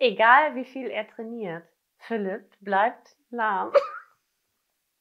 Egal wie viel er trainiert, Philipp bleibt lahm.